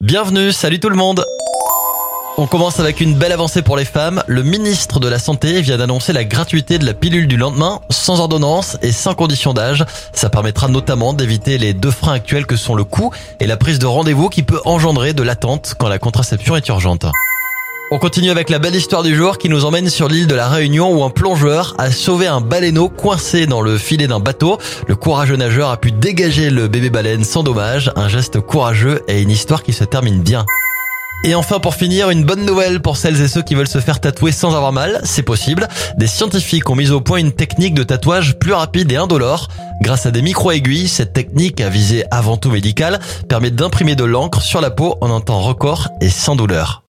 Bienvenue, salut tout le monde on commence avec une belle avancée pour les femmes. Le ministre de la Santé vient d'annoncer la gratuité de la pilule du lendemain, sans ordonnance et sans condition d'âge. Ça permettra notamment d'éviter les deux freins actuels que sont le coût et la prise de rendez-vous qui peut engendrer de l'attente quand la contraception est urgente. On continue avec la belle histoire du jour qui nous emmène sur l'île de la Réunion où un plongeur a sauvé un baleineau coincé dans le filet d'un bateau. Le courageux nageur a pu dégager le bébé baleine sans dommage. Un geste courageux et une histoire qui se termine bien. Et enfin pour finir, une bonne nouvelle pour celles et ceux qui veulent se faire tatouer sans avoir mal, c'est possible. Des scientifiques ont mis au point une technique de tatouage plus rapide et indolore. Grâce à des micro-aiguilles, cette technique, à visée avant tout médicale, permet d'imprimer de l'encre sur la peau en un temps record et sans douleur.